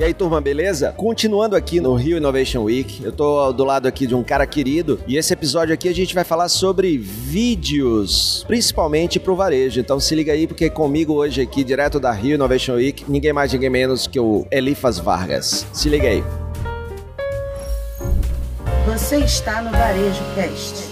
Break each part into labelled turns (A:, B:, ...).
A: E aí, turma, beleza? Continuando aqui no Rio Innovation Week, eu tô do lado aqui de um cara querido e esse episódio aqui a gente vai falar sobre vídeos, principalmente pro varejo. Então se liga aí porque comigo hoje aqui, direto da Rio Innovation Week, ninguém mais, ninguém menos que o Elifas Vargas. Se liga aí.
B: Você está no Varejo Cast.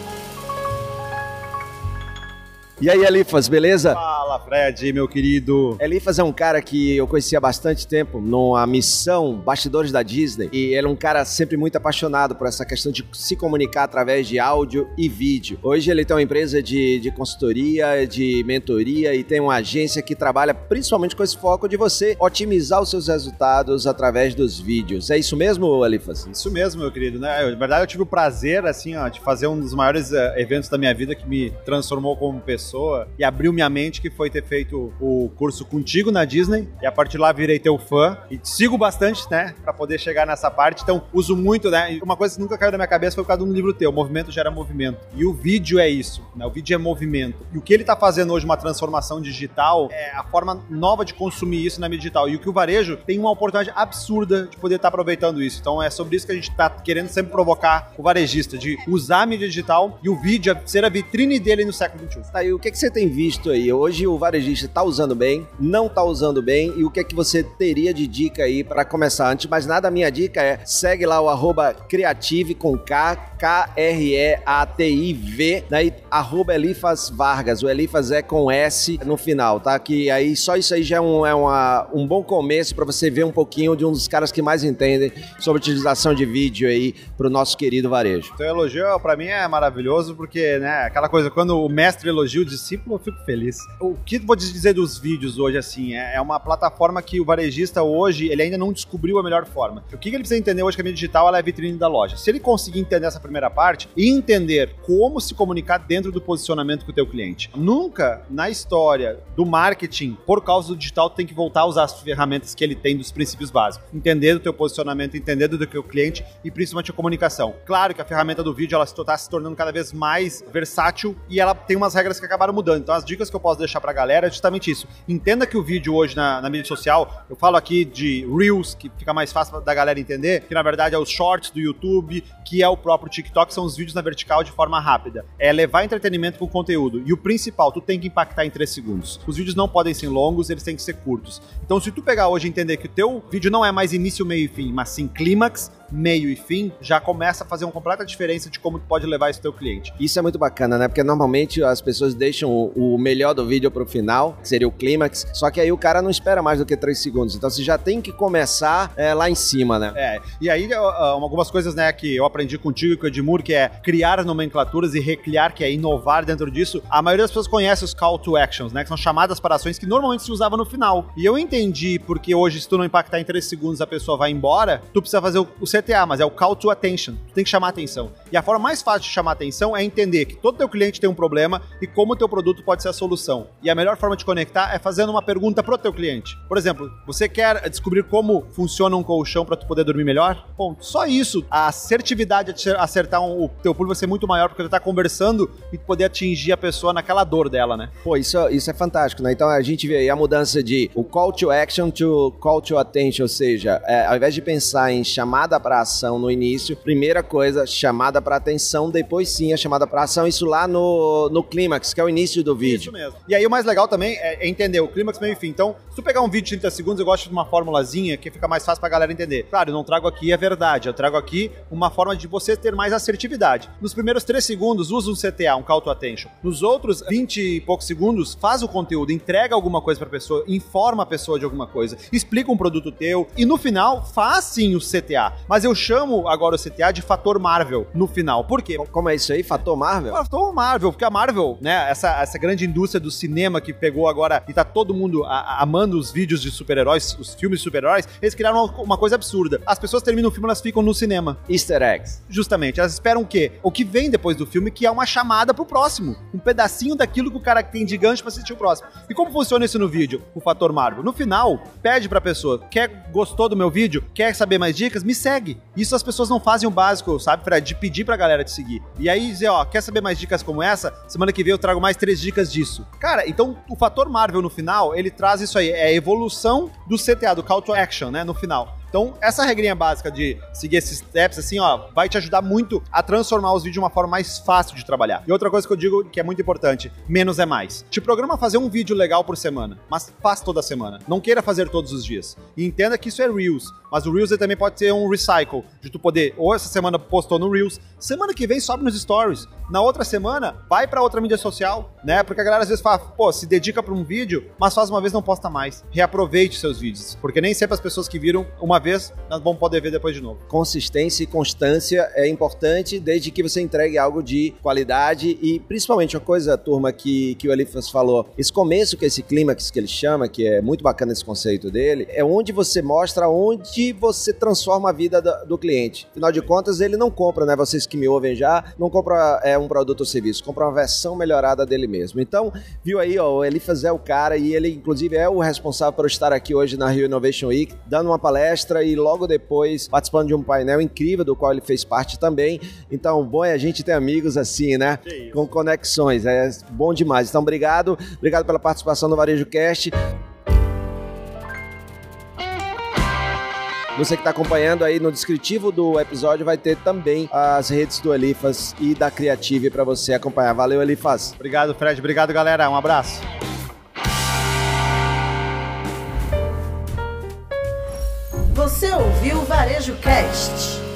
A: E aí, Elifas, beleza?
C: Fala, Fred, meu querido.
A: Elifas é um cara que eu conhecia há bastante tempo numa missão Bastidores da Disney e ele é um cara sempre muito apaixonado por essa questão de se comunicar através de áudio e vídeo. Hoje ele tem uma empresa de, de consultoria, de mentoria e tem uma agência que trabalha principalmente com esse foco de você otimizar os seus resultados através dos vídeos. É isso mesmo, Elifas?
C: Isso mesmo, meu querido, né? Na verdade, eu tive o prazer, assim, ó, de fazer um dos maiores uh, eventos da minha vida que me transformou como pessoa e abriu minha mente, que foi ter feito o curso contigo na Disney. E a partir de lá virei teu fã e sigo bastante, né, para poder chegar nessa parte. Então, uso muito, né? Uma coisa que nunca caiu na minha cabeça foi por causa de um livro teu, Movimento Gera Movimento. E o vídeo é isso, né? O vídeo é movimento. E o que ele tá fazendo hoje, uma transformação digital, é a forma nova de consumir isso na mídia digital. E o que o varejo tem uma oportunidade absurda de poder estar tá aproveitando isso. Então, é sobre isso que a gente tá querendo sempre provocar o varejista, de usar a mídia digital e o vídeo ser a vitrine dele no século XXI.
A: Tá, e o que, que você tem visto aí? Hoje o varejista está usando bem, não está usando bem, e o que é que você teria de dica aí para começar? Antes de mais nada, a minha dica é segue lá o arroba Creative com K, K-R-E-A-T-I-V, né? arroba Elifas Vargas, o Elifas é com S no final, tá? Que aí só isso aí já é um, é uma, um bom começo para você ver um pouquinho de um dos caras que mais entendem sobre utilização de vídeo aí pro nosso querido varejo.
C: Então elogio para mim é maravilhoso porque, né, aquela coisa, quando o mestre elogia o discípulo, eu fico feliz. O que vou dizer dos vídeos hoje, assim, é, é uma plataforma que o varejista hoje, ele ainda não descobriu a melhor forma. O que ele precisa entender hoje que a mídia digital é a vitrine da loja. Se ele conseguir entender essa primeira parte e entender como se comunicar dentro do posicionamento com o teu cliente. Nunca na história do marketing, por causa do digital, tem que voltar a usar as ferramentas que ele tem dos princípios básicos. Entender o teu posicionamento, entender do teu cliente e principalmente a comunicação. Claro que a ferramenta do vídeo ela está se tornando cada vez mais versátil e ela tem umas regras que acabaram mudando. Então as dicas que eu posso deixar pra galera é justamente isso. Entenda que o vídeo hoje na, na mídia social, eu falo aqui de Reels, que fica mais fácil da galera entender, que na verdade é os shorts do YouTube, que é o próprio TikTok, são os vídeos na vertical de forma rápida. É levar entretenimento com conteúdo. E o principal, tu tem que impactar em 3 segundos. Os vídeos não podem ser longos, eles têm que ser curtos. Então, se tu pegar hoje e entender que o teu vídeo não é mais início, meio e fim, mas sim clímax, meio e fim, já começa a fazer uma completa diferença de como tu pode levar isso teu cliente.
A: Isso é muito bacana, né? Porque normalmente as pessoas deixam o, o melhor do vídeo pro final, que seria o clímax, só que aí o cara não espera mais do que 3 segundos. Então você já tem que começar é, lá em cima, né?
C: É. E aí, algumas coisas, né, que eu aprendi contigo e com o Edmur, que é criar nomenclaturas e recriar, que é inovar dentro disso. A maioria das pessoas conhece os call to actions, né? Que são chamadas para ações que normalmente se usava no final. E eu entendi porque hoje, se tu não impactar em 3 segundos, a pessoa vai embora, tu precisa fazer o, o CTA, mas é o call to attention. Tu tem que chamar atenção. E a forma mais fácil de chamar atenção é entender que todo teu cliente tem um problema e como o teu produto pode ser a solução. E a melhor forma de conectar é fazendo uma pergunta pro teu cliente. Por exemplo, você quer descobrir como funciona um colchão para tu poder dormir melhor? Bom, só isso. A assertividade de acertar um, o teu público vai ser muito maior porque tu tá conversando e poder atingir a pessoa naquela dor dela, né?
A: Pô, isso, isso é fantástico, né? Então a gente vê aí a mudança de o call to action to call to attention, ou seja, é, ao invés de pensar em chamada para ação no início, primeira coisa, chamada para atenção, depois sim a chamada para ação, isso lá no, no clímax, que é o início do vídeo.
C: Isso mesmo. E aí o mais legal também é, entender o clímax, meio e fim. Então, se tu pegar um vídeo de 30 segundos, eu gosto de uma formulazinha que fica mais fácil pra galera entender. Claro, eu não trago aqui a verdade, eu trago aqui uma forma de você ter mais assertividade. Nos primeiros 3 segundos, usa um CTA, um call to attention. Nos outros 20 e poucos segundos, faz o conteúdo, entrega alguma coisa pra pessoa, informa a pessoa de alguma coisa, explica um produto teu e no final, faz sim o CTA. Mas eu chamo agora o CTA de fator Marvel no final. Por quê?
A: Como é isso aí? Fator Marvel?
C: Fator Marvel, porque a Marvel, né, essa, essa grande indústria do cinema que pegou agora e tá todo mundo a, a, amando os vídeos de super-heróis, os filmes de super-heróis, eles criaram uma, uma, coisa absurda. As pessoas terminam o filme, elas ficam no cinema.
A: Easter eggs.
C: Justamente. Elas esperam o quê? O que vem depois do filme, que é uma chamada pro próximo. Um pedacinho daquilo que o cara tem de gancho pra assistir o próximo. E como funciona isso no vídeo, o fator Marvel? No final, pede pra pessoa, quer, gostou do meu vídeo? Quer saber mais dicas? Me segue. Isso as pessoas não fazem o básico, sabe, Fred? De pedir pra galera te seguir. E aí dizer, ó, quer saber mais dicas como essa? Semana que vem eu trago mais três dicas disso. Cara, então o fator Marvel no final, ele traz isso aí, é a evolução do CTA, do Call to Action, né, no final. Então, essa regrinha básica de seguir esses steps, assim, ó, vai te ajudar muito a transformar os vídeos de uma forma mais fácil de trabalhar. E outra coisa que eu digo que é muito importante, menos é mais. Te programa a fazer um vídeo legal por semana, mas faz toda semana. Não queira fazer todos os dias. E entenda que isso é Reels, mas o Reels também pode ser um recycle, de tu poder, ou essa semana postou no Reels, semana que vem sobe nos Stories, na outra semana vai para outra mídia social, né? Porque a galera às vezes fala, pô, se dedica para um vídeo, mas faz uma vez não posta mais. Reaproveite seus vídeos, porque nem sempre as pessoas que viram uma vez vão poder ver depois de novo.
A: Consistência e constância é importante desde que você entregue algo de qualidade e principalmente uma coisa, turma, que, que o Elifas falou, esse começo que é esse clímax que ele chama, que é muito bacana esse conceito dele, é onde você mostra onde você transforma a vida do, do cliente. Afinal de contas, ele não compra, né? Vocês que me ouvem já, não compra é, um produto ou serviço, compra uma versão melhorada dele mesmo. Então, viu aí, ó, o Elifas é o cara e ele, inclusive, é o responsável por estar aqui hoje na Rio Innovation Week, dando uma palestra e logo depois participando de um painel incrível do qual ele fez parte também. Então, bom é a gente ter amigos assim, né? Com conexões. É bom demais. Então, obrigado. Obrigado pela participação no Varejo Cast. Você que está acompanhando aí no descritivo do episódio vai ter também as redes do Elifas e da Creative para você acompanhar. Valeu, Elifas.
C: Obrigado, Fred. Obrigado, galera. Um abraço.
B: Você ouviu o Varejo Cast.